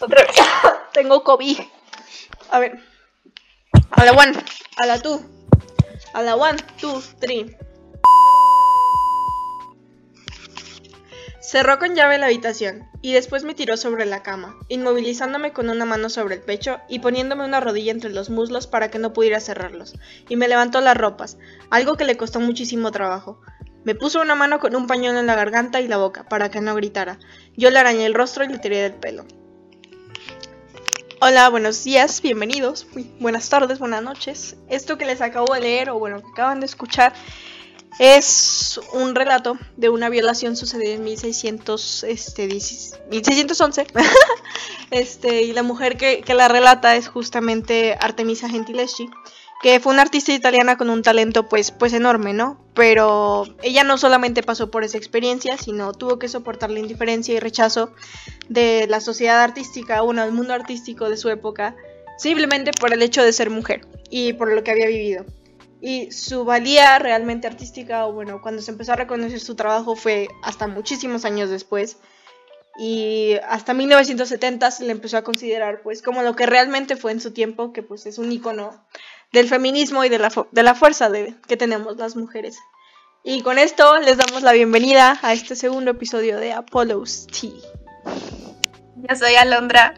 Otra vez. Tengo COVID. A ver. A la one. A la two. A la one, two, three. Cerró con llave la habitación y después me tiró sobre la cama, inmovilizándome con una mano sobre el pecho y poniéndome una rodilla entre los muslos para que no pudiera cerrarlos, y me levantó las ropas, algo que le costó muchísimo trabajo. Me puso una mano con un pañuelo en la garganta y la boca para que no gritara. Yo le arañé el rostro y le tiré del pelo. Hola, buenos días, bienvenidos, buenas tardes, buenas noches. Esto que les acabo de leer o bueno, que acaban de escuchar es un relato de una violación sucedida en 1600, este, 1611. este, y la mujer que, que, la relata es justamente Artemisa Gentileschi, que fue una artista italiana con un talento pues, pues enorme, ¿no? Pero ella no solamente pasó por esa experiencia, sino tuvo que soportar la indiferencia y rechazo de la sociedad artística, bueno, del mundo artístico de su época, simplemente por el hecho de ser mujer y por lo que había vivido. Y su valía realmente artística, o bueno, cuando se empezó a reconocer su trabajo fue hasta muchísimos años después. Y hasta 1970 se le empezó a considerar pues como lo que realmente fue en su tiempo, que pues es un icono del feminismo y de la, de la fuerza de, que tenemos las mujeres. Y con esto les damos la bienvenida a este segundo episodio de Apollo's Tea. Yo soy Alondra.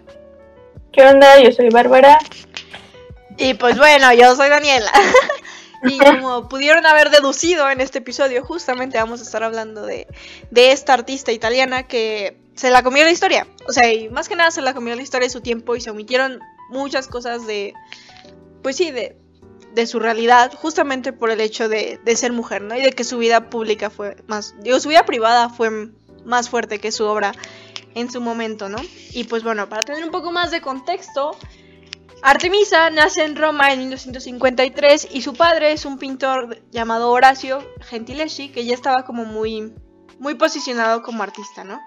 ¿Qué onda? Yo soy Bárbara. Y pues bueno, yo soy Daniela. Y como pudieron haber deducido en este episodio, justamente vamos a estar hablando de, de esta artista italiana que se la comió la historia. O sea, y más que nada se la comió la historia de su tiempo y se omitieron muchas cosas de, pues sí, de, de su realidad, justamente por el hecho de, ser mujer, ¿no? Y de que su vida pública fue más, digo, su vida privada fue más fuerte que su obra en su momento, ¿no? Y pues bueno, para tener un poco más de contexto, Artemisa nace en Roma en 1953 y su padre es un pintor llamado Horacio Gentileschi que ya estaba como muy muy posicionado como artista, ¿no?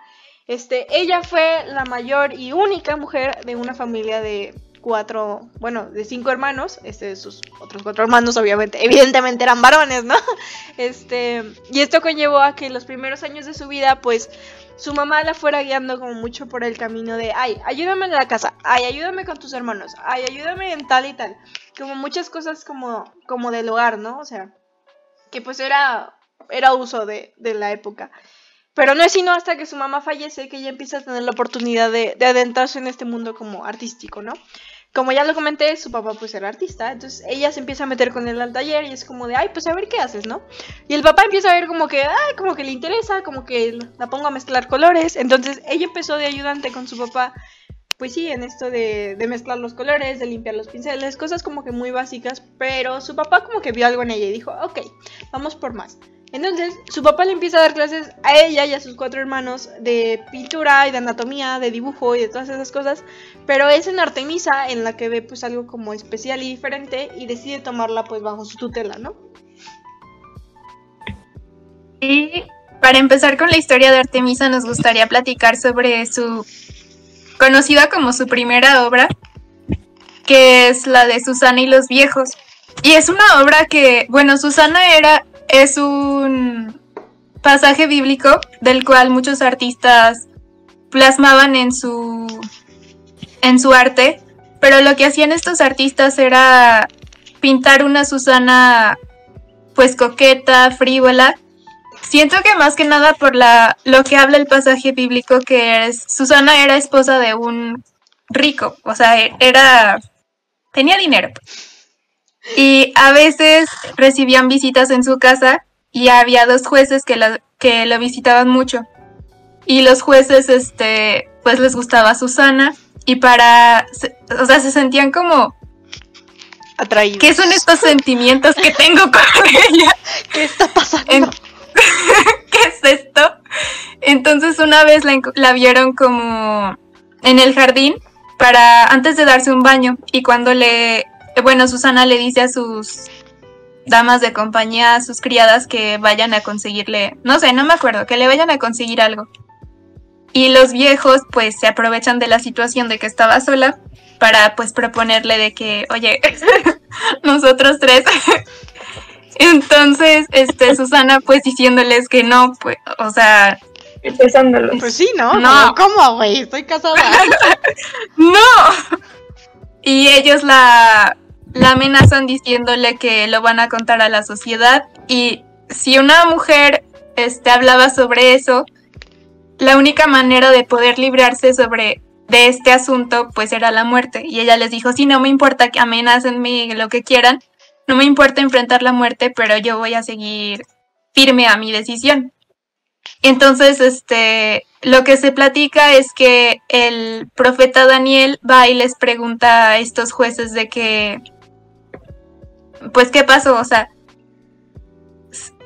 Este, ella fue la mayor y única mujer de una familia de cuatro, bueno, de cinco hermanos, este, sus otros cuatro hermanos obviamente, evidentemente eran varones, ¿no? Este, y esto conllevó a que los primeros años de su vida, pues, su mamá la fuera guiando como mucho por el camino de, ay, ayúdame en la casa, ay, ayúdame con tus hermanos, ay, ayúdame en tal y tal. Como muchas cosas como, como del hogar, ¿no? O sea, que pues era, era uso de, de la época. Pero no es sino hasta que su mamá fallece que ella empieza a tener la oportunidad de, adentrarse en este mundo como artístico, ¿no? Como ya lo comenté, su papá pues era artista, entonces ella se empieza a meter con él al taller y es como de, ay, pues a ver qué haces, ¿no? Y el papá empieza a ver como que, ay, como que le interesa, como que la pongo a mezclar colores, entonces ella empezó de ayudante con su papá, pues sí, en esto de, de mezclar los colores, de limpiar los pinceles, cosas como que muy básicas, pero su papá como que vio algo en ella y dijo, ok, vamos por más. Entonces, su papá le empieza a dar clases a ella y a sus cuatro hermanos de pintura y de anatomía, de dibujo y de todas esas cosas, pero es en Artemisa en la que ve pues algo como especial y diferente y decide tomarla pues bajo su tutela, ¿no? Y para empezar con la historia de Artemisa nos gustaría platicar sobre su conocida como su primera obra, que es la de Susana y los viejos. Y es una obra que, bueno, Susana era es un pasaje bíblico del cual muchos artistas plasmaban en su en su arte, pero lo que hacían estos artistas era pintar una Susana pues coqueta, frívola. Siento que más que nada por la lo que habla el pasaje bíblico que es Susana era esposa de un rico, o sea, era tenía dinero. Y a veces recibían visitas en su casa y había dos jueces que, la, que lo visitaban mucho. Y los jueces, este, pues les gustaba Susana y para, o sea, se sentían como atraídos. ¿Qué son estos sentimientos que tengo con ella? ¿Qué está pasando? ¿Qué es esto? Entonces una vez la, la, vieron como en el jardín para antes de darse un baño y cuando le bueno, Susana le dice a sus damas de compañía, a sus criadas que vayan a conseguirle, no sé, no me acuerdo, que le vayan a conseguir algo. Y los viejos pues se aprovechan de la situación de que estaba sola para pues proponerle de que, oye, nosotros tres. Entonces, este, Susana pues diciéndoles que no, pues, o sea... Empezándolos. Pues sí, ¿no? No. ¿Cómo, güey? Estoy casada. y ellos la, la amenazan diciéndole que lo van a contar a la sociedad y si una mujer este, hablaba sobre eso, la única manera de poder librarse sobre de este asunto pues era la muerte y ella les dijo, sí, no me importa que amenacenme lo que quieran, no me importa enfrentar la muerte, pero yo voy a seguir firme a mi decisión. Entonces, este, lo que se platica es que el profeta Daniel va y les pregunta a estos jueces de que, pues, ¿qué pasó? O sea,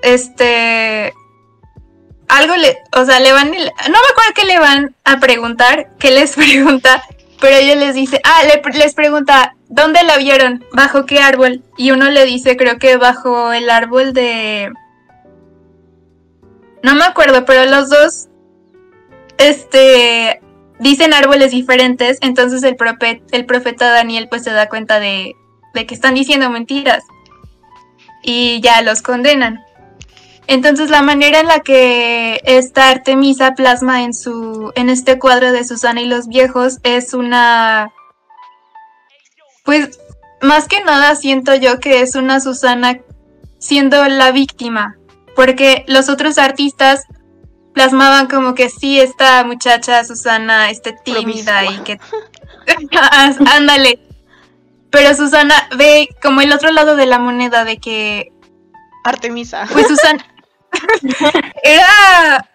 este, algo le, o sea, le van, no me acuerdo qué le van a preguntar, qué les pregunta, pero ella les dice, ah, les pregunta, ¿dónde la vieron? ¿Bajo qué árbol? Y uno le dice, creo que bajo el árbol de... No me acuerdo, pero los dos, este, dicen árboles diferentes, entonces el, profeta, el profeta Daniel pues se da cuenta de, de que están diciendo mentiras y ya los condenan. Entonces la manera en la que esta Artemisa plasma en su en este cuadro de Susana y los viejos es una pues más que nada siento yo que es una Susana siendo la víctima, porque los otros artistas plasmaban como que sí esta muchacha Susana esté tímida y que ándale. Pero Susana ve como el otro lado de la moneda de que Artemisa. Pues Susana era,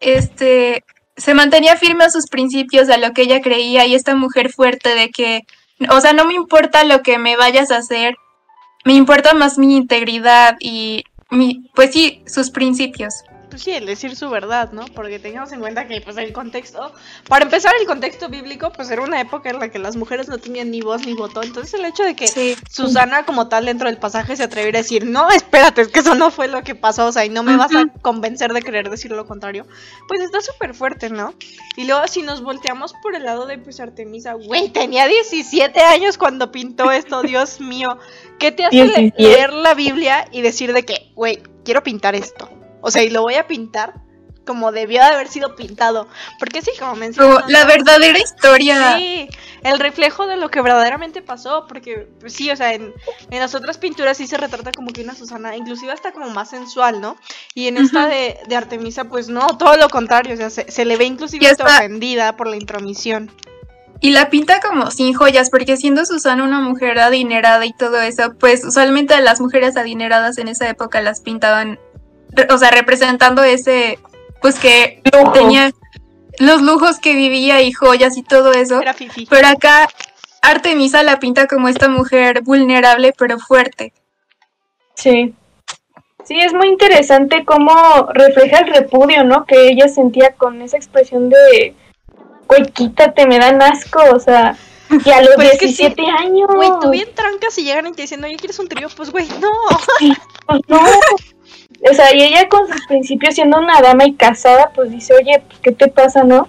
este, se mantenía firme a sus principios, a lo que ella creía, y esta mujer fuerte de que, o sea, no me importa lo que me vayas a hacer, me importa más mi integridad y mi, pues sí, sus principios pues sí, el decir su verdad, ¿no? Porque tengamos en cuenta que, pues, el contexto, para empezar, el contexto bíblico, pues era una época en la que las mujeres no tenían ni voz ni voto. Entonces, el hecho de que Susana, como tal, dentro del pasaje, se atreviera a decir, no, espérate, es que eso no fue lo que pasó, o sea, y no me vas a convencer de querer decir lo contrario, pues está súper fuerte, ¿no? Y luego, si nos volteamos por el lado de, pues, Artemisa, güey, tenía 17 años cuando pintó esto, Dios mío. ¿Qué te hace leer la Biblia y decir de que, güey, quiero pintar esto? O sea, y lo voy a pintar como debió de haber sido pintado. Porque sí, como mencioné. La verdadera historia. Sí, el reflejo de lo que verdaderamente pasó. Porque, pues sí, o sea, en, las otras pinturas sí se retrata como que una Susana, inclusive hasta como más sensual, ¿no? Y en esta de, Artemisa, pues no, todo lo contrario. O sea, se, le ve inclusive ofendida por la intromisión. Y la pinta como sin joyas, porque siendo Susana una mujer adinerada y todo eso, pues usualmente las mujeres adineradas en esa época las pintaban o sea, representando ese, pues que tenía los lujos que vivía y joyas y todo eso. Pero acá Artemisa la pinta como esta mujer vulnerable pero fuerte. Sí. Sí, es muy interesante cómo refleja el repudio, ¿no? Que ella sentía con esa expresión de, güey, quítate, me dan asco, o sea, y a los 17 pues años. Güey, tú bien trancas y llegan y te dicen, oye, ¿quieres un trío? Pues, güey, no. pues no. O sea, y ella con sus principios siendo una dama y casada, pues dice, oye, pues, ¿qué te pasa, no?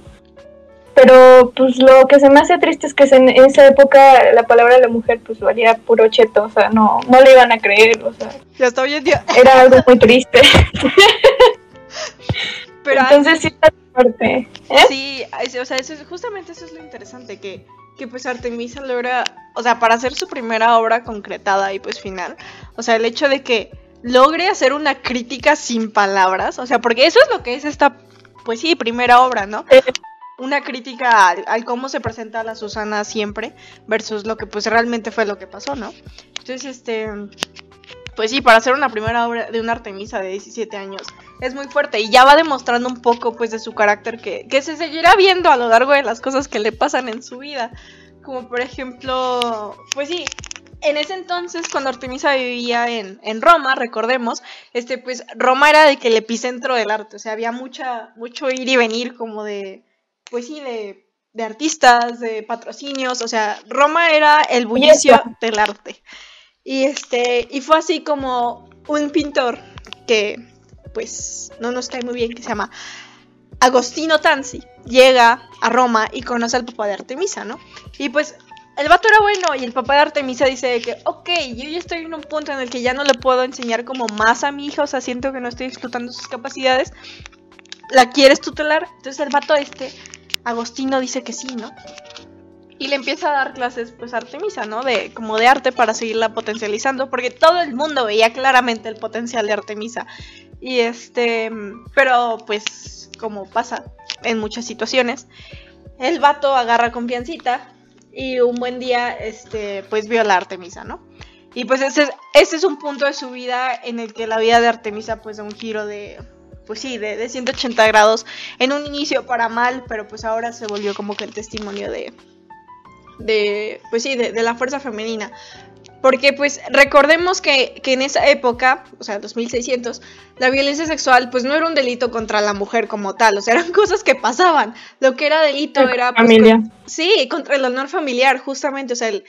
Pero pues lo que se me hace triste es que en esa época la palabra de la mujer pues valía puro cheto, o sea, no, no le iban a creer, o sea. Ya está bien, Era algo muy triste. Pero Entonces sí está fuerte. ¿eh? Sí, o sea, eso es, justamente eso es lo interesante, que, que pues Artemisa logra, o sea, para hacer su primera obra concretada y pues final, o sea, el hecho de que logre hacer una crítica sin palabras, o sea, porque eso es lo que es esta, pues sí, primera obra, ¿no? Una crítica al, cómo se presenta a la Susana siempre versus lo que pues realmente fue lo que pasó, ¿no? Entonces, este, pues sí, para hacer una primera obra de una Artemisa de 17 años es muy fuerte y ya va demostrando un poco pues de su carácter que, que se seguirá viendo a lo largo de las cosas que le pasan en su vida. Como por ejemplo, pues sí, en ese entonces, cuando Artemisa vivía en, en, Roma, recordemos, este, pues Roma era de que el epicentro del arte, o sea, había mucha, mucho ir y venir como de, pues sí, de, de artistas, de patrocinios, o sea, Roma era el bullicio del arte. Y este, y fue así como un pintor que, pues, no nos cae muy bien, que se llama Agostino Tanzi, llega a Roma y conoce al papá de Artemisa, ¿no? Y pues el vato era bueno y el papá de Artemisa dice que, ok, yo ya estoy en un punto en el que ya no le puedo enseñar como más a mi hija, o sea, siento que no estoy explotando sus capacidades. ¿La quieres tutelar? Entonces el vato este, Agostino, dice que sí, ¿no? y le empieza a dar clases pues Artemisa, ¿no? De como de arte para seguirla potencializando, porque todo el mundo veía claramente el potencial de Artemisa. Y este, pero pues como pasa en muchas situaciones, el vato agarra confiancita y un buen día este pues viola a Artemisa, ¿no? Y pues ese, ese es un punto de su vida en el que la vida de Artemisa pues da un giro de pues sí, de, de 180 grados. En un inicio para mal, pero pues ahora se volvió como que el testimonio de, de, pues sí, de, de la fuerza femenina. Porque pues recordemos que, que, en esa época, o sea, 2600, la violencia sexual pues no era un delito contra la mujer como tal, o sea, eran cosas que pasaban. Lo que era delito era... Pues, Familia. con- sí, contra el honor familiar, justamente, o sea, el,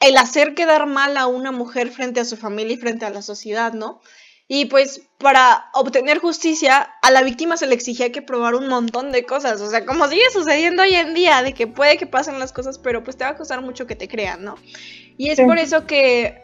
el hacer quedar mal a una mujer frente a su familia y frente a la sociedad, ¿no? Y pues para obtener justicia a la víctima se le exigía que probar un montón de cosas, o sea, como sigue sucediendo hoy en día, de que puede que pasen las cosas, pero pues te va a costar mucho que te crean, ¿no? Y es Sí. por eso que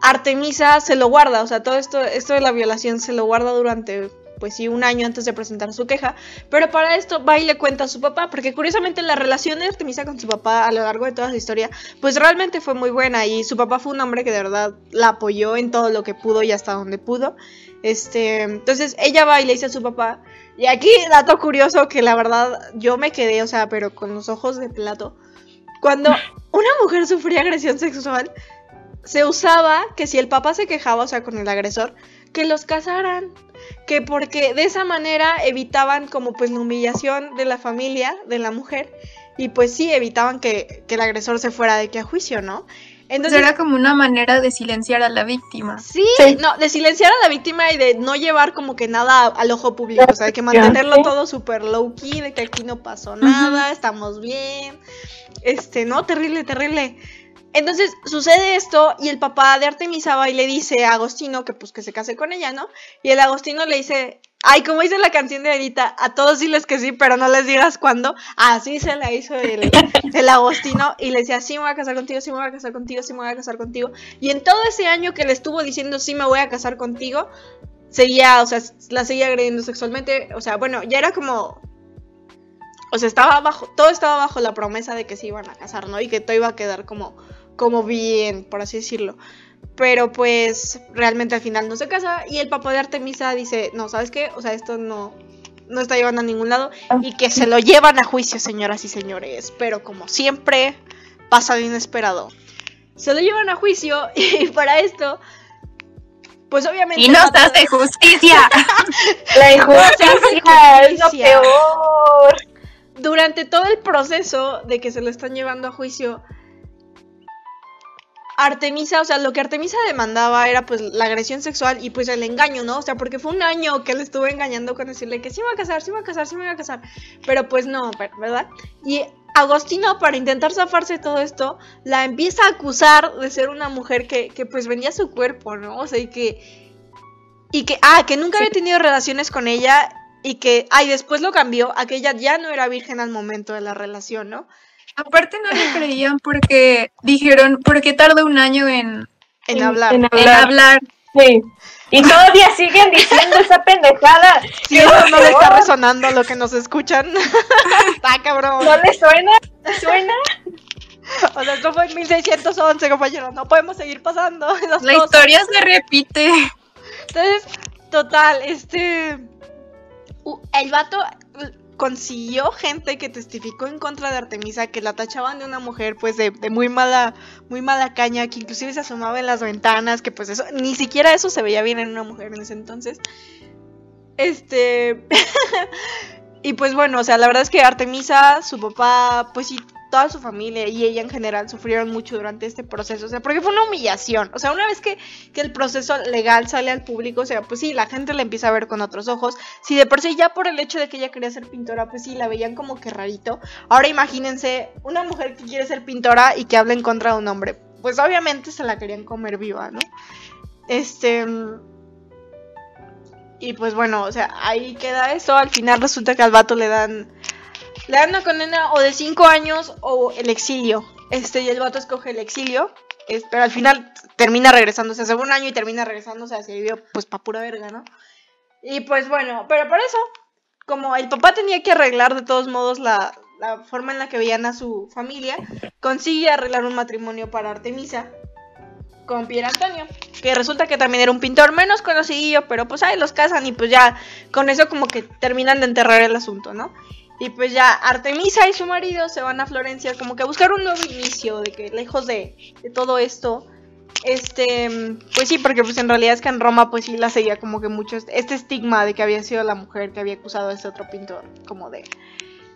Artemisa se lo guarda, o sea, todo esto, esto de la violación se lo guarda durante, pues sí, un año antes de presentar su queja, pero para esto va y le cuenta a su papá, porque curiosamente la relación de Artemisa con su papá a lo largo de toda su historia, pues realmente fue muy buena y su papá fue un hombre que de verdad la apoyó en todo lo que pudo y hasta donde pudo. Este, entonces ella va y le dice a su papá, y aquí dato curioso que la verdad yo me quedé, o sea, pero con los ojos de plato. Cuando una mujer sufría agresión sexual, se usaba que si el papá se quejaba, o sea, con el agresor, que los casaran. Que porque de esa manera evitaban como pues la humillación de la familia, de la mujer. Y pues sí, evitaban que, que el agresor se fuera de que a juicio, ¿no? Entonces, era como una manera de silenciar a la víctima. Sí, Sí. no, de silenciar a la víctima y de no llevar como que nada al ojo público, o sea, de que mantenerlo Sí. todo súper low key, de que aquí no pasó nada, estamos bien, este, no, terrible, terrible. Entonces sucede esto y el papá de Artemisa va y le dice a Agostino que pues que se case con ella, ¿no? Y el Agostino le dice, ay, como dice la canción de Edita, a todos diles que sí, pero no les digas cuándo. Así se la hizo el, el Agostino y le decía, sí me voy a casar contigo, sí me voy a casar contigo, sí me voy a casar contigo. Y en todo ese año que le estuvo diciendo, sí me voy a casar contigo, seguía, o sea, la seguía agrediendo sexualmente, o sea, bueno, ya era como... O sea, estaba bajo, todo estaba bajo la promesa de que se iban a casar, ¿no? Y que todo iba a quedar como, como bien, por así decirlo. Pero pues realmente al final no se casa y el papá de Artemisa dice, no, ¿sabes qué? O sea, esto no, no está llevando a ningún lado y que se lo llevan a juicio, señoras y señores. Pero como siempre, pasa lo inesperado. Se lo llevan a juicio y para esto, pues obviamente... Y no se hace justicia. La injusticia es lo peor. durante todo el proceso de que se lo están llevando a juicio, Artemisa, o sea, lo que Artemisa demandaba era pues la agresión sexual y pues el engaño, ¿no? O sea, porque fue un año que él estuvo engañando con decirle que sí me va a casar, sí me va a casar, sí me va a casar, pero pues no, ¿verdad? Y Agostino, para intentar zafarse de todo esto, la empieza a acusar de ser una mujer que, que pues vendía su cuerpo, ¿no? O sea, y que... Y que, ah, que nunca había tenido relaciones con ella y que, ay, después lo cambió a que ella ya no era virgen al momento de la relación, ¿no? Aparte no le creían porque dijeron, ¿por qué tardó un año en, En En- hablar. en en hablar? Sí. Y todavía siguen diciendo esa pendejada. Si eso no le está resonando a lo que nos escuchan. está cabrón. ¿No le suena? ¿Le ¿Suena? O sea, esto fue en 1611, compañero. No podemos seguir pasando esas La cosas. historia se repite. Entonces, total, este. El vato consiguió gente que testificó en contra de Artemisa, que la tachaban de una mujer, pues, de, muy mala, muy mala caña, que inclusive se asomaba en las ventanas, que pues eso, ni siquiera eso se veía bien en una mujer en ese entonces. Este. y pues bueno, o sea, la verdad es que Artemisa, su papá, pues sí, toda su familia y ella en general sufrieron mucho durante este proceso, o sea, porque fue una humillación, o sea, una vez que, que el proceso legal sale al público, o sea, pues sí, la gente la empieza a ver con otros ojos, si de por sí ya por el hecho de que ella quería ser pintora, pues sí, la veían como que rarito, ahora imagínense una mujer que quiere ser pintora y que habla en contra de un hombre, pues obviamente se la querían comer viva, ¿no? Este... Y pues bueno, o sea, ahí queda eso. Al final resulta que al vato le dan. Le dan una condena o de 5 años o el exilio. Este, y el vato escoge el exilio. pero al final termina regresándose hace un año y termina regresándose hacia vivió pues pa' pura verga, ¿no? Y pues bueno, pero por eso, como el papá tenía que arreglar de todos modos la, la forma en la que veían a su familia, consigue arreglar un matrimonio para Artemisa con Pier Antonio, que resulta que también era un pintor menos conocido, pero pues ahí los casan y pues ya con eso como que terminan de enterrar el asunto, ¿no? Y pues ya Artemisa y su marido se van a Florencia como que a buscar un nuevo inicio, de que lejos de, de todo esto, este, pues sí, porque pues en realidad es que en Roma pues sí la seguía como que mucho este, este estigma de que había sido la mujer que había acusado a este otro pintor como de,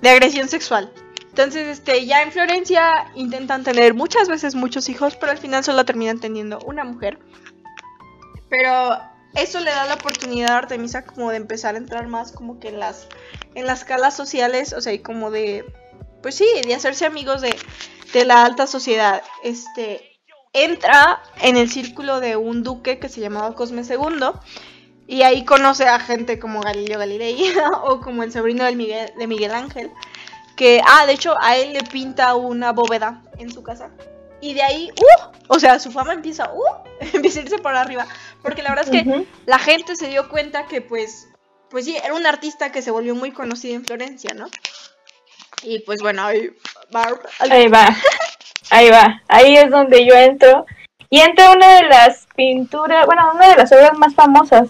de agresión sexual. Entonces, este, ya en Florencia intentan tener muchas veces muchos hijos, pero al final solo terminan teniendo una mujer. Pero eso le da la oportunidad a Artemisa como de empezar a entrar más como que en las en las escalas sociales, o sea, y como de pues sí, de hacerse amigos de, de la alta sociedad. Este entra en el círculo de un duque que se llamaba Cosme II y ahí conoce a gente como Galileo Galilei o como el sobrino del Miguel, de Miguel Ángel que ah, de hecho a él le pinta una bóveda en su casa. Y de ahí, ¡uh! O sea, su fama empieza, ¡uh! empieza a irse por arriba. Porque la verdad es que la gente se dio cuenta que pues, pues sí, era un artista que se volvió muy conocido en Florencia, ¿no? Y pues bueno, ahí Barb, Ahí va, ahí va, ahí es donde yo entro. Y entra una de las pinturas, bueno, una de las obras más famosas,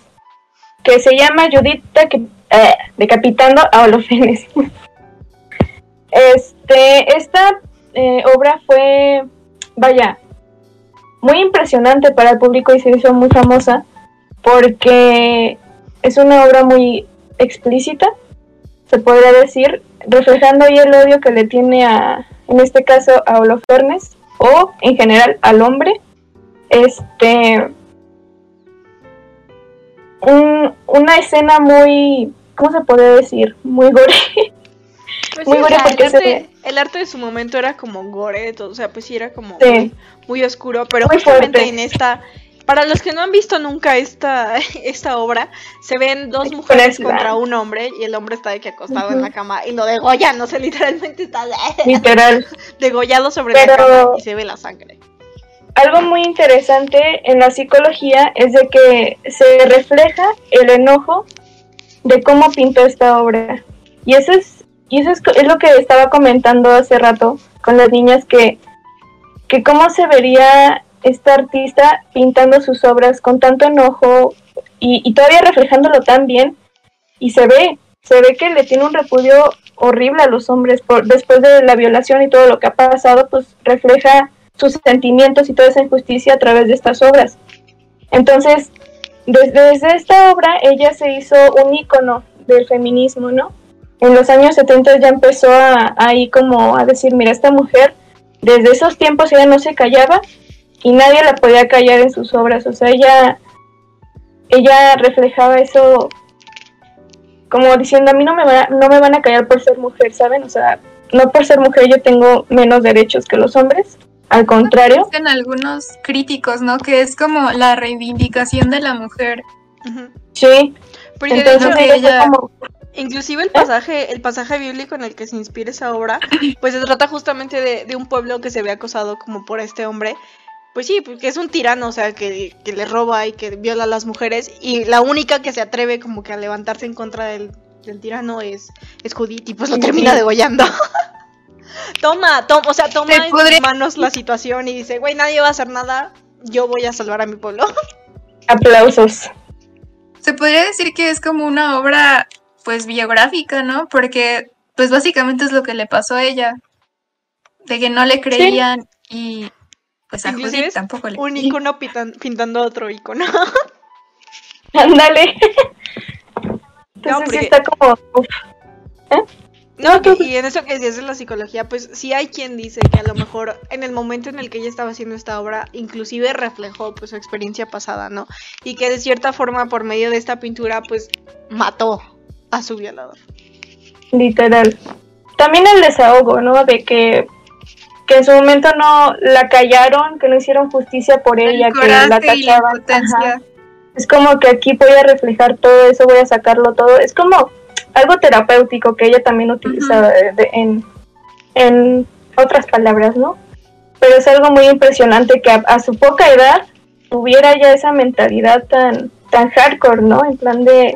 que se llama Judith Deca- eh, Decapitando a Olofenes. Este, esta eh, obra fue, vaya, muy impresionante para el público y se hizo muy famosa porque es una obra muy explícita, se podría decir, reflejando ahí el odio que le tiene a, en este caso, a Holofernes o en general al hombre. Este, un- una escena muy, ¿cómo se podría decir? Muy gore. Pues Muy sí, o gore el, porque se el arte de su momento era como gore, todo, o sea, pues sí era como Sí. muy, muy oscuro, pero Muy justamente fuerte. en esta, para los que no han visto nunca esta, esta obra, se ven dos Es mujeres contra un hombre y el hombre está de que acostado en la cama y lo degollan, no sé, literalmente está Literal. degollado sobre la Pero- cama y se ve la sangre. Algo muy interesante en la psicología es de que se refleja el enojo de cómo pintó esta obra. Y eso es, y eso es, es lo que estaba comentando hace rato con las niñas que, que cómo se vería esta artista pintando sus obras con tanto enojo y, y todavía reflejándolo tan bien. Y se ve, se ve que le tiene un repudio horrible a los hombres por, después de la violación y todo lo que ha pasado, pues refleja sus sentimientos y toda esa injusticia a través de estas obras. Entonces, desde, esta obra ella se hizo un ícono del feminismo, ¿no? En los años 70 ya empezó a, ahí como a decir, mira, esta mujer, desde esos tiempos ella no se callaba y nadie la podía callar en sus obras, o sea, ella, ella reflejaba eso como diciendo, a mí no me, va- no me van a callar por ser mujer, ¿saben? O sea, no por ser mujer yo tengo menos derechos que los hombres, al contrario. Dicen algunos críticos, ¿no? Que es como la reivindicación de la mujer. Sí, Porque de entonces hecho, que ella como, Inclusive el pasaje, el pasaje bíblico en el que se inspira esa obra, pues se trata justamente de, de un pueblo que se ve acosado como por este hombre. Pues sí, porque es un tirano, o sea, que, que le roba y que viola a las mujeres. Y la única que se atreve como que a levantarse en contra del, del tirano es, es Judith y pues lo termina degollando. toma, toma, o sea, toma en podría- sus manos la situación y dice, güey, nadie va a hacer nada, yo voy a salvar a mi pueblo. aplausos. Se podría decir que es como una obra, pues, biográfica, ¿no? Porque, pues, básicamente es lo que le pasó a ella. De que no le creían y, pues, a tampoco le Un icono pitan- pintando otro icono. Ándale. Entonces porque- sí está como, uf, No, No, que- y en eso que decías de la psicología, pues sí hay quien dice que a lo mejor en el momento en el que ella estaba haciendo esta obra, inclusive reflejó pues su experiencia pasada, ¿no? Y que de cierta forma por medio de esta pintura pues mató a su violador. literal. También el desahogo, ¿no? De que, que en su momento no la callaron, que no hicieron justicia por ella, El que la tachaban. Es como que aquí voy a reflejar todo eso, voy a sacarlo todo. Es como algo terapéutico que ella también utilizaba de- de- en, en otras palabras, ¿no? Pero es algo muy impresionante que a, a su poca edad tuviera ya esa mentalidad tan, tan hardcore, ¿no? En plan de,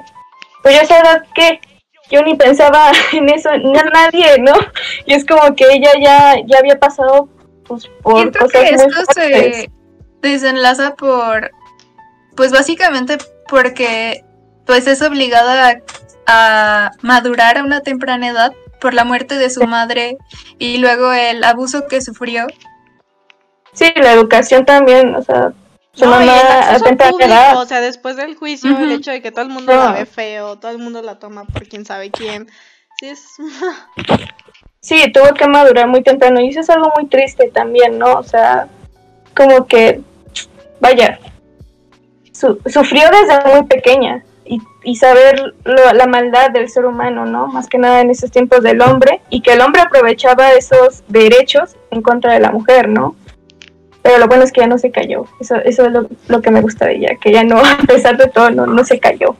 pues a esa edad, ¿qué? Yo ni pensaba en eso, no nadie, ¿no? Y es como que ella ya, ya había pasado pues, por Siento cosas que esto se desenlaza por, pues básicamente porque pues es obligada a, a madurar a una temprana edad por la muerte de su madre y luego el abuso que sufrió. Sí, la educación también, o sea, su No, y mamá el a acceso temprana público, edad. o sea, después del juicio, el hecho de que todo el mundo la ve feo, todo el mundo la toma por quién sabe quién. Sí, es... Sí, tuvo que madurar muy temprano y eso es algo muy triste también, ¿no? O sea, como que, vaya, su- sufrió desde muy pequeña y, y saber lo- la maldad del ser humano, ¿no? Más que nada en esos tiempos del hombre y que el hombre aprovechaba esos derechos en contra de la mujer, ¿no? Pero lo bueno es que ya no se cayó. Eso, eso es lo, lo que me gusta de ella, que ella no, a pesar de todo, no, no se cayó.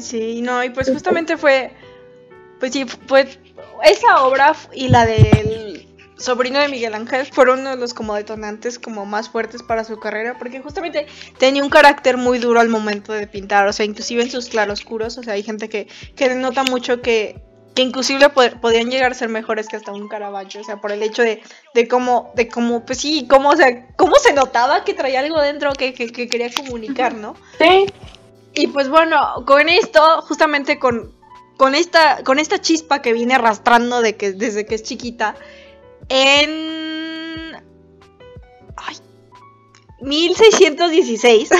Sí, no, y pues justamente fue, pues sí, pues esa obra y la del sobrino de Miguel Ángel fueron uno de los como detonantes como más fuertes para su carrera, porque justamente tenía un carácter muy duro al momento de pintar, o sea, inclusive en sus claroscuros, o sea, hay gente que, que denota mucho que, que inclusive pod- podían llegar a ser mejores que hasta un Caravaggio, o sea, por el hecho de, de cómo, de cómo, pues sí, cómo, o sea, cómo se notaba que traía algo dentro que, que, que quería comunicar, ¿no? Sí, Y pues bueno, con esto, justamente con, con, esta, con esta chispa que viene arrastrando de que, desde que es chiquita, en... Ay, 1616,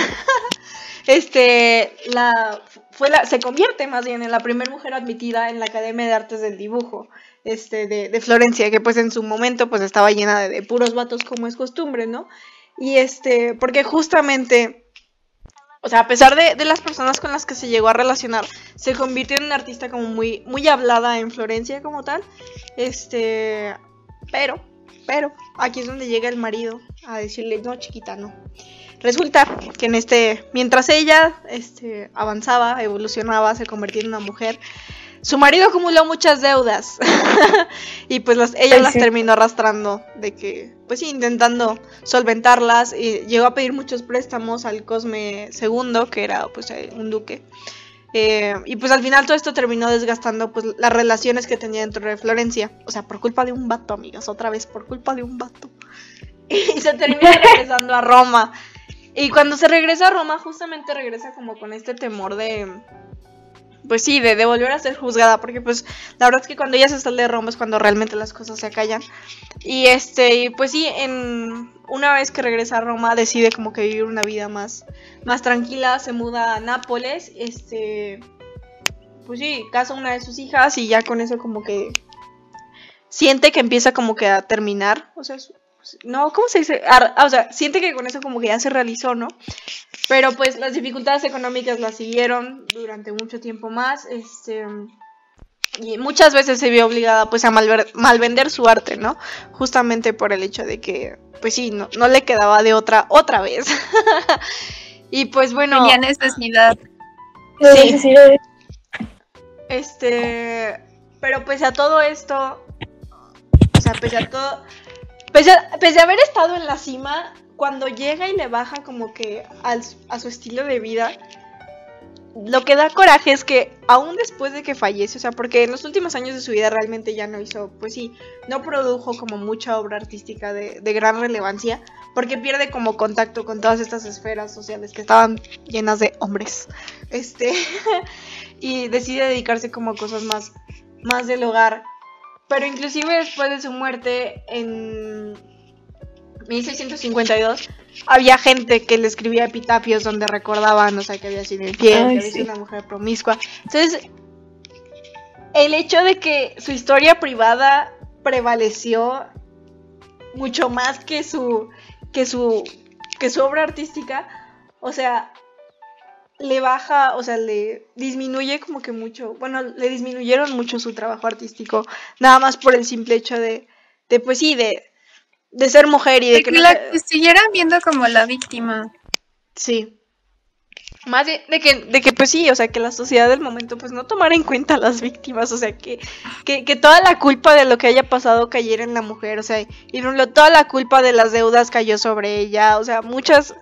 este, la, fue la, se convierte más bien en la primera mujer admitida en la Academia de Artes del Dibujo este, de, de Florencia, que pues en su momento pues estaba llena de, de puros vatos como es costumbre, ¿no? Y este, porque justamente... O sea, a pesar de, de las personas con las que se llegó a relacionar, se convirtió en una artista como muy, muy hablada en Florencia como tal. Este, pero, pero, aquí es donde llega el marido a decirle, no, chiquita, no. Resulta que en este, mientras ella este, avanzaba, evolucionaba, se convertía en una mujer, su marido acumuló muchas deudas y pues las, ella las sí. terminó arrastrando de que, pues sí, intentando solventarlas y llegó a pedir muchos préstamos al Cosme II, que era pues eh, un duque. Eh, y pues al final todo esto terminó desgastando pues las relaciones que tenía dentro de Florencia. O sea, por culpa de un vato, amigas, otra vez, por culpa de un vato. Y se termina regresando a Roma. Y cuando se regresa a Roma, justamente regresa como con este temor de... Pues sí, de, de volver a ser juzgada, porque pues la verdad es que cuando ella se sale de Roma es cuando realmente las cosas se acallan. Y este, y pues sí, en una vez que regresa a Roma decide como que vivir una vida más, más tranquila, se muda a Nápoles, este, pues sí, casa una de sus hijas y ya con eso como que siente que empieza como que a terminar, o sea, no, ¿cómo se dice? O sea, siente que con eso como que ya se realizó, ¿no? Pero pues las dificultades económicas la siguieron durante mucho tiempo más, este y muchas veces se vio obligada pues a malver- malvender su arte, ¿no? Justamente por el hecho de que pues sí, no, no le quedaba de otra otra vez. y pues bueno, Tenía necesidad. Sí. sí, este, pero pese a todo esto, o sea, pese a todo, pese a, pese a haber estado en la cima, cuando llega y le baja como que al- a su estilo de vida, lo que da coraje es que aún después de que fallece, o sea, porque en los últimos años de su vida realmente ya no hizo, pues sí, no produjo como mucha obra artística de, de gran relevancia, porque pierde como contacto con todas estas esferas sociales que estaban llenas de hombres. Este, y decide dedicarse como a cosas más, más del hogar. Pero inclusive después de su muerte en 1652 había gente que le escribía epitafios donde recordaban, o sea, que había sido infiel, Ay, que había sí. una mujer promiscua. Entonces, el hecho de que su historia privada prevaleció mucho más que su que su que su obra artística, o sea, le baja, o sea, le disminuye como que mucho, bueno, le disminuyeron mucho su trabajo artístico, nada más por el simple hecho de, de pues sí, de, de ser mujer y de De que la siguieran viendo como la víctima. Sí. Más de, de que, de que, pues sí, o sea, que la sociedad del momento, pues no tomara en cuenta a las víctimas, o sea, que, que, que toda la culpa de lo que haya pasado cayera en la mujer, o sea, y toda la culpa de las deudas cayó sobre ella, o sea, muchas,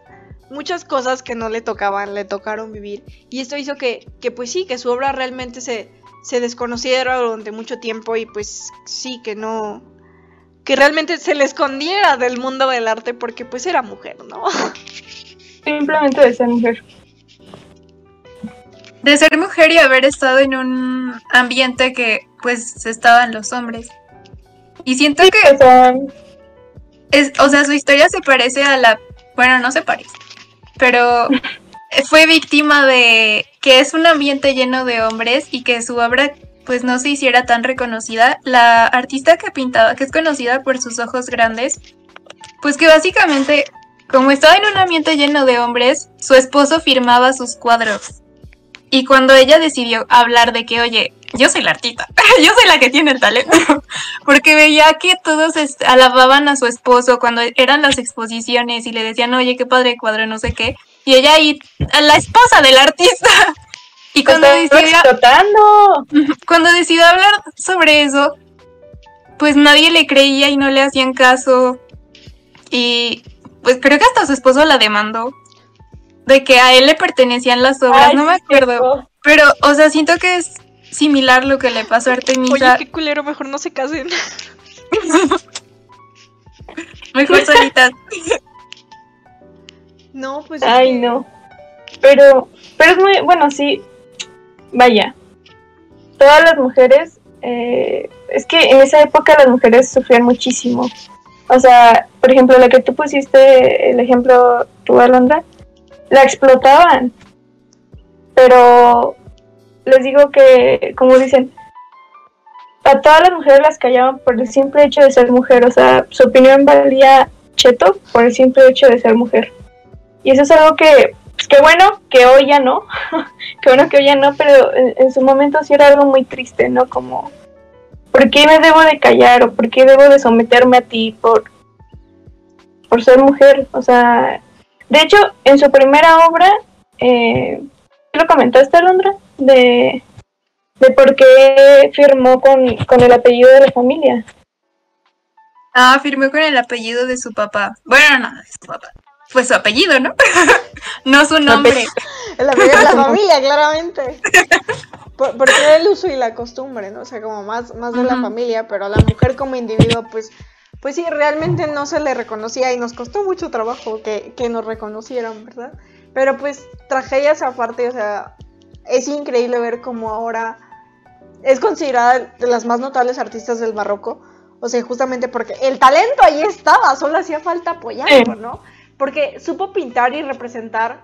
muchas cosas que no le tocaban, le tocaron vivir. Y esto hizo que, que pues sí, que su obra realmente se, se desconociera durante mucho tiempo y pues sí, que no, que realmente se le escondiera del mundo del arte porque pues era mujer, ¿no? Simplemente de ser mujer. De ser mujer y haber estado en un ambiente que pues estaban los hombres. Y siento que... O sea, Es, o sea, su historia se parece a la. Bueno, no se parece. Pero fue víctima de que es un ambiente lleno de hombres y que su obra pues no se hiciera tan reconocida. La artista que pintaba, que es conocida por sus ojos grandes, pues que básicamente, como estaba en un ambiente lleno de hombres, su esposo firmaba sus cuadros. Y cuando ella decidió hablar de que, oye, yo soy la artista, yo soy la que tiene el talento, porque veía que todos alababan a su esposo cuando eran las exposiciones y le decían, oye, qué padre cuadro, no sé qué, y ella ahí, la esposa del artista. Y cuando decidió, explotando. cuando decidió hablar sobre eso, pues nadie le creía y no le hacían caso. Y pues creo que hasta su esposo la demandó. De que a él le pertenecían las obras, Ay, no me acuerdo. Pero, o sea, siento que es similar lo que le pasó a Oye, Artemisa. qué culero, mejor no se casen. Mejor solitas. No, pues. es Ay, no. Pero, pero es muy, bueno, sí. Vaya. Todas las mujeres, eh, es que en esa época las mujeres sufrían muchísimo. O sea, por ejemplo, la que tú pusiste, el ejemplo, tú, Alondra, la explotaban. Pero les digo que, como dicen, a todas las mujeres las callaban por el simple hecho de ser mujer. O sea, su opinión valía cheto por el simple hecho de ser mujer. Y eso es algo que, qué bueno que hoy ya no, qué bueno que hoy ya no, pero en, su momento sí era algo muy triste, ¿no? Como, ¿por qué me debo de callar o por qué debo de someterme a ti por, por ser mujer? O sea, de hecho, en su primera obra, eh, ¿lo comentaste, Alondra? De, de por qué firmó con, con el apellido de la familia. Ah, firmó con el apellido de su papá. Bueno, no, de su papá. Fue su apellido, ¿no? no su nombre. El apellido de la familia, claramente. Por- porque era el uso y la costumbre, ¿no? O sea, como más, más de la familia, pero a la mujer como individuo, pues, pues sí, realmente no se le reconocía y nos costó mucho trabajo que, que nos reconocieran, ¿verdad? Pero pues, tragedias aparte, o sea, es increíble ver cómo ahora es considerada de las más notables artistas del barroco. O sea, justamente porque el talento ahí estaba, solo hacía falta apoyarlo. ¿no? Porque supo pintar y representar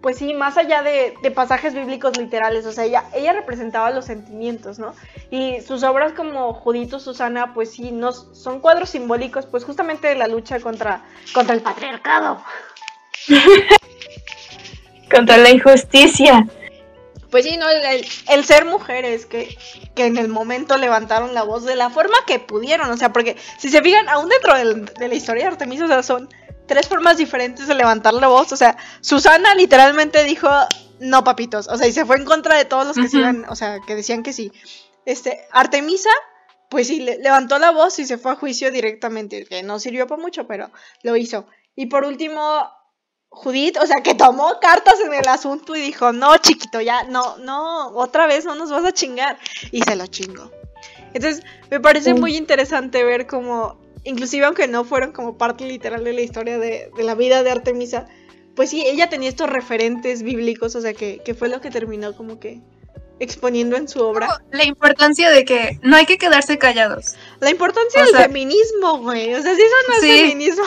pues sí, más allá de, de pasajes bíblicos literales, o sea, ella, ella representaba los sentimientos, ¿no? Y sus obras como Judito, Susana, pues sí, no, son cuadros simbólicos, pues justamente de la lucha contra, contra el patriarcado. Contra la injusticia. Pues sí, ¿no? El, el- el ser mujeres que, que en el momento levantaron la voz de la forma que pudieron, o sea, porque si se fijan, aún dentro del- de la historia de Artemisa, o sea, son tres formas diferentes de levantar la voz, o sea, Susana literalmente dijo, no papitos, o sea, y se fue en contra de todos los que se Ujú. iban, o sea, que decían que sí. Este, Artemisa, pues sí, le- levantó la voz y se fue a juicio directamente, que no sirvió para mucho, pero lo hizo. Y por último, Judith, o sea, que tomó cartas en el asunto y dijo, no, chiquito, ya, no, no, otra vez no nos vas a chingar. Y se lo chingó. Entonces, me parece Sí. muy interesante ver cómo, inclusive aunque no fueron como parte literal de la historia de, de la vida de Artemisa, pues sí, ella tenía estos referentes bíblicos, o sea, que, que fue lo que terminó como que exponiendo en su obra. La importancia de que no hay que quedarse callados. La importancia O del sea- feminismo, güey. O sea, si eso no es Sí. feminismo,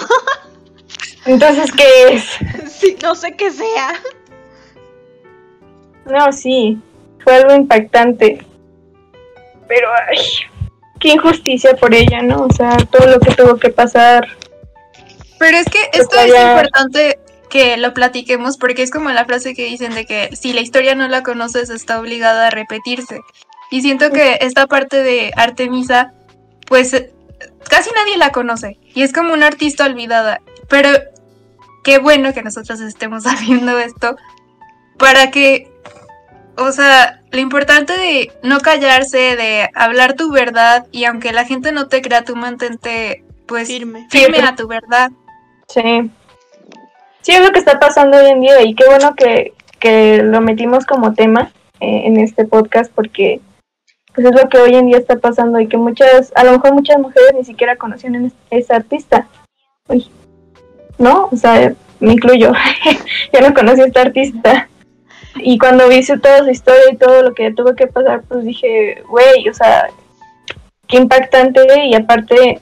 Entonces, ¿qué es? sí, no sé qué sea. No, sí, fue algo impactante. Pero, ay, qué injusticia por ella, ¿no? O sea, todo lo que tuvo que pasar. Pero es que esto Pues es vaya- importante que lo platiquemos porque es como la frase que dicen de que si la historia no la conoces está obligada a repetirse. Y siento que esta parte de Artemisa, pues eh, casi nadie la conoce y es como una artista olvidada. Pero qué bueno que nosotros estemos sabiendo esto para que, o sea, lo importante de no callarse, de hablar tu verdad y aunque la gente no te crea, tú mantente pues Firme. firme a tu verdad. Sí. sí es lo que está pasando hoy en día y qué bueno que, que lo metimos como tema eh, en este podcast porque pues es lo que hoy en día está pasando y que muchas, a lo mejor muchas mujeres ni siquiera conocían a esa artista. Uy, ¿no? O sea, me incluyo, yo no conocí a esta artista. Y cuando vi toda su historia y todo lo que tuvo que pasar, pues dije, güey, o sea, qué impactante y aparte,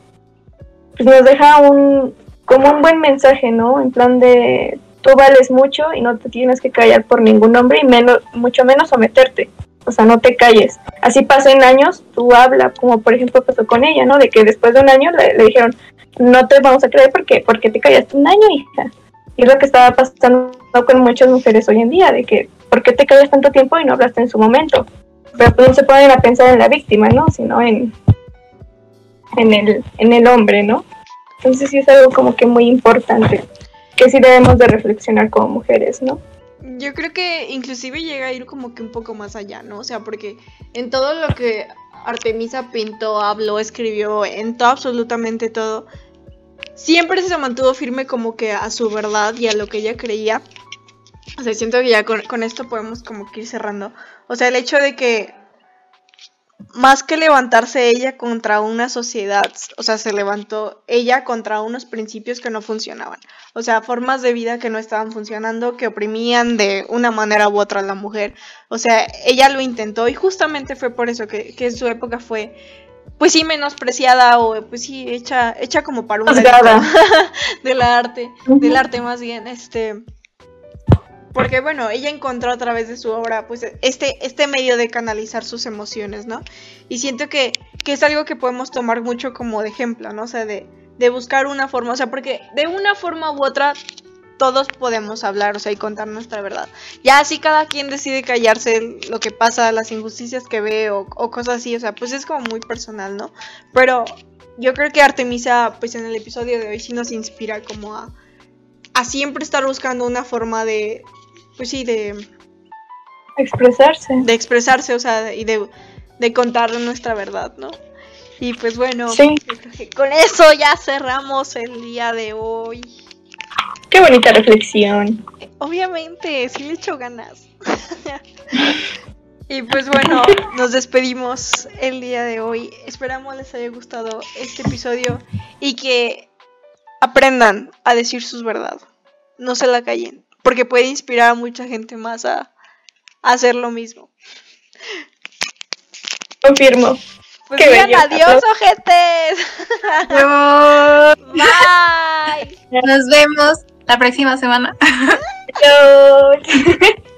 pues nos deja un, como un buen mensaje, ¿no? En plan de, tú vales mucho y no te tienes que callar por ningún hombre y menos, mucho menos someterte. O sea, no te calles. Así pasen años, tú habla, como por ejemplo pasó con ella, ¿no? De que después de un año le, le dijeron, no te vamos a creer porque, porque te callaste un año, hija. Y es lo que estaba pasando con muchas mujeres hoy en día, de que, ¿por qué te callas tanto tiempo y no hablaste en su momento? Pero pues no se ponen a pensar en la víctima, ¿no? Sino en, en, el, en el hombre, ¿no? Entonces sí es algo como que muy importante, que sí debemos de reflexionar como mujeres, ¿no? Yo creo que inclusive llega a ir como que un poco más allá, ¿no? O sea, porque en todo lo que Artemisa pintó, habló, escribió, en todo, absolutamente todo, siempre se mantuvo firme como que a su verdad y a lo que ella creía. O sea, siento que ya con, esto podemos como que ir cerrando. O sea, el hecho de que más que levantarse ella contra una sociedad, o sea, se levantó ella contra unos principios que no funcionaban. O sea, formas de vida que no estaban funcionando, que oprimían de una manera u otra a la mujer. O sea, ella lo intentó y justamente fue por eso que, que en su época fue pues sí menospreciada o pues sí hecha hecha como para una del arte del arte más bien este porque bueno ella encontró a través de su obra pues este este medio de canalizar sus emociones no y siento que, que es algo que podemos tomar mucho como de ejemplo no o sea de, de buscar una forma o sea porque de una forma u otra todos podemos hablar, o sea, y contar nuestra verdad. Ya así cada quien decide callarse lo que pasa, las injusticias que ve o, cosas así, o sea, pues es como muy personal, ¿no? Pero yo creo que Artemisa, pues en el episodio de hoy sí nos inspira como a, a siempre estar buscando una forma de, pues sí, de... Expresarse. De expresarse, o sea, y de, de contar nuestra verdad, ¿no? Y pues bueno, con eso ya cerramos el día de hoy. Qué bonita reflexión. Obviamente, sí le echo ganas. y pues bueno, nos despedimos el día de hoy. Esperamos les haya gustado este episodio y que aprendan a decir sus verdad. No se la callen, porque puede inspirar a mucha gente más a, hacer lo mismo. Confirmo. Pues digan adiós, ojetes. Bye. Nos vemos la próxima semana.